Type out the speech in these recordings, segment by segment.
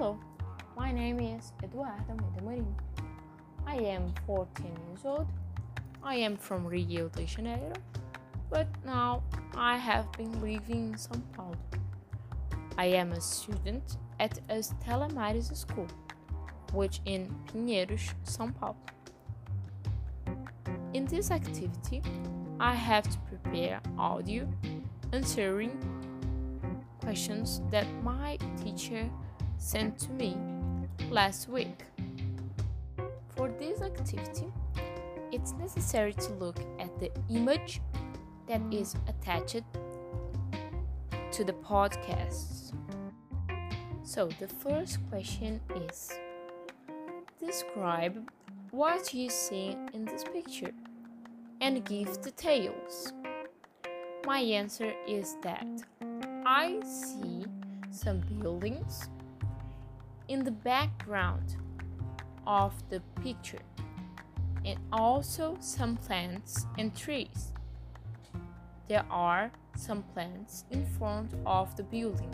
Hello, my name is Eduardo Medemorim. I am 14 years old. I am from Rio de Janeiro, but now I have been living in São Paulo. I am a student at Estela Maris School, which in Pinheiros, São Paulo. In this activity, I have to prepare audio answering questions that my teacher sent to me last week. For this activity, it's necessary to look at the image that is attached to the podcasts. So, the first question is Describe what you see in this picture and give details. My answer is that I see some buildings in the background of the picture and also some plants and trees. There are some plants in front of the building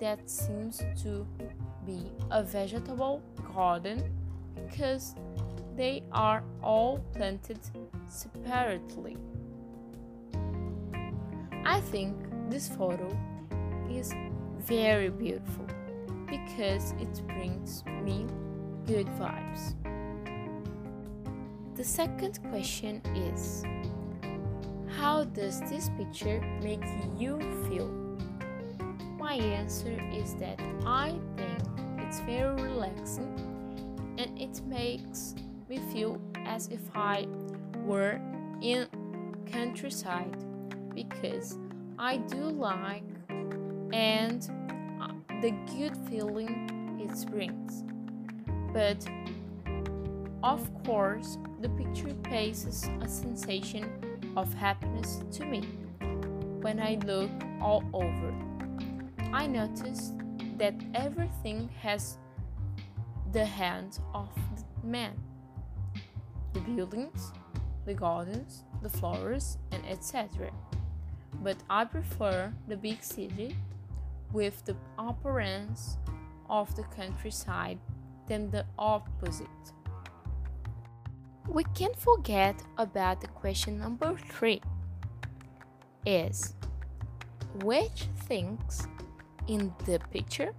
that seems to be a vegetable garden because they are all planted separately. I think this photo is very beautiful because it brings me good vibes. The second question is How does this picture make you feel? My answer is that I think it's very relaxing and it makes me feel as if I were in countryside because I do like and the good feeling it brings. But of course, the picture passes a sensation of happiness to me when I look all over. I notice that everything has the hand of the man. The buildings, the gardens, the flowers, and etc. But I prefer the big city with the appearance of the countryside than the opposite. We can't forget about the question number three is which things in the picture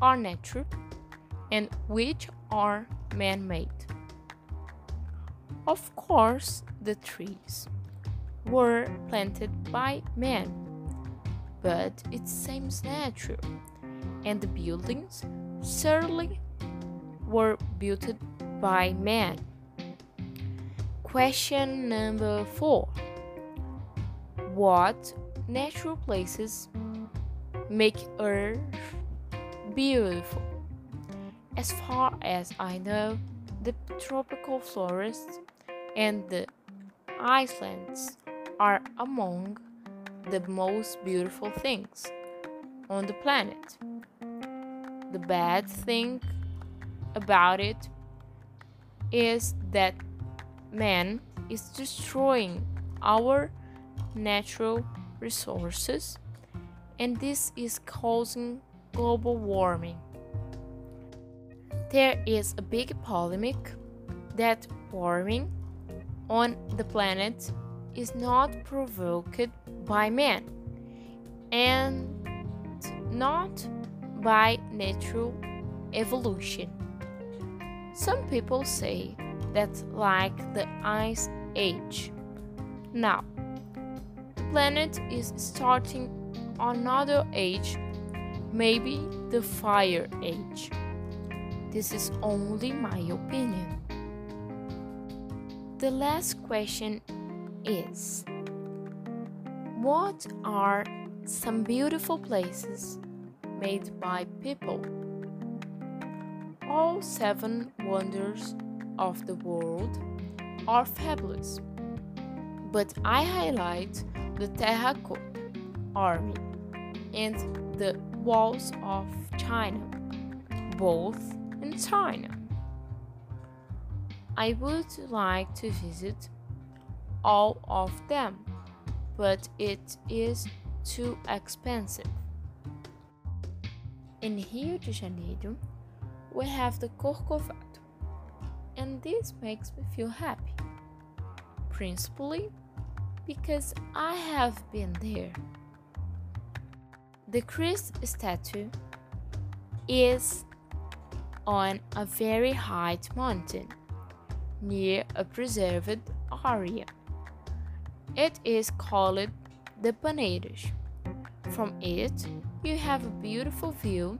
are natural and which are man made? Of course, the trees were planted by man but it seems natural, and the buildings certainly were built by man. Question number four What natural places make Earth beautiful? As far as I know, the tropical forests and the islands are among the most beautiful things on the planet. The bad thing about it is that man is destroying our natural resources and this is causing global warming. There is a big polemic that warming on the planet is not provoked by man and not by natural evolution. Some people say that's like the ice age. Now, the planet is starting another age, maybe the fire age. This is only my opinion. The last question is what are some beautiful places made by people? All seven wonders of the world are fabulous, but I highlight the Terracotta Army and the walls of China, both in China. I would like to visit all of them but it is too expensive. In Rio de Janeiro, we have the Corcovado, and this makes me feel happy, principally because I have been there. The Christ statue is on a very high mountain near a preserved area. It is called the Paineiras. From it, you have a beautiful view.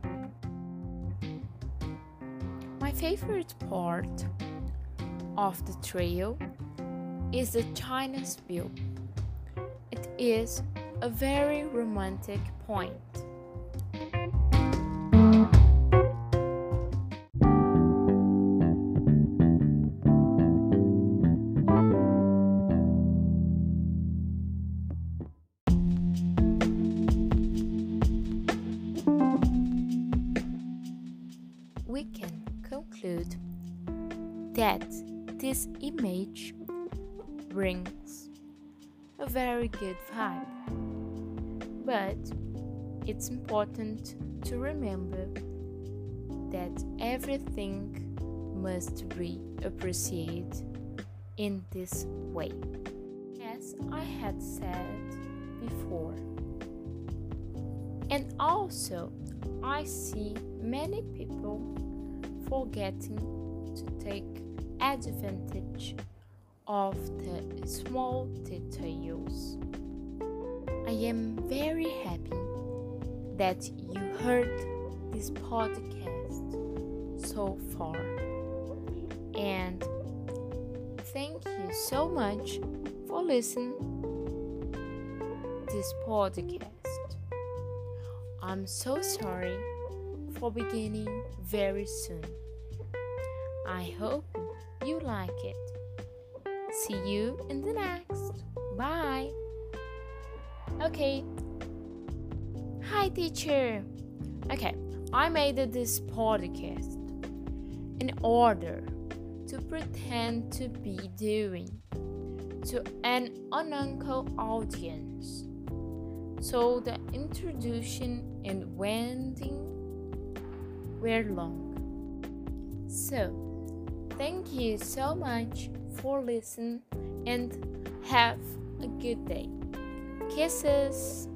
My favorite part of the trail is the Chinese view. It is a very romantic point. That this image brings a very good vibe. But it's important to remember that everything must be appreciated in this way. As I had said before. And also, I see many people forgetting to take advantage of the small details. I am very happy that you heard this podcast so far. And thank you so much for listening this podcast. I'm so sorry for beginning very soon. I hope you like it. See you in the next. Bye. Okay. Hi, teacher. Okay, I made this podcast in order to pretend to be doing to an uncle audience. So the introduction and wending were long. So, thank you so much for listening and have a good day. Kisses.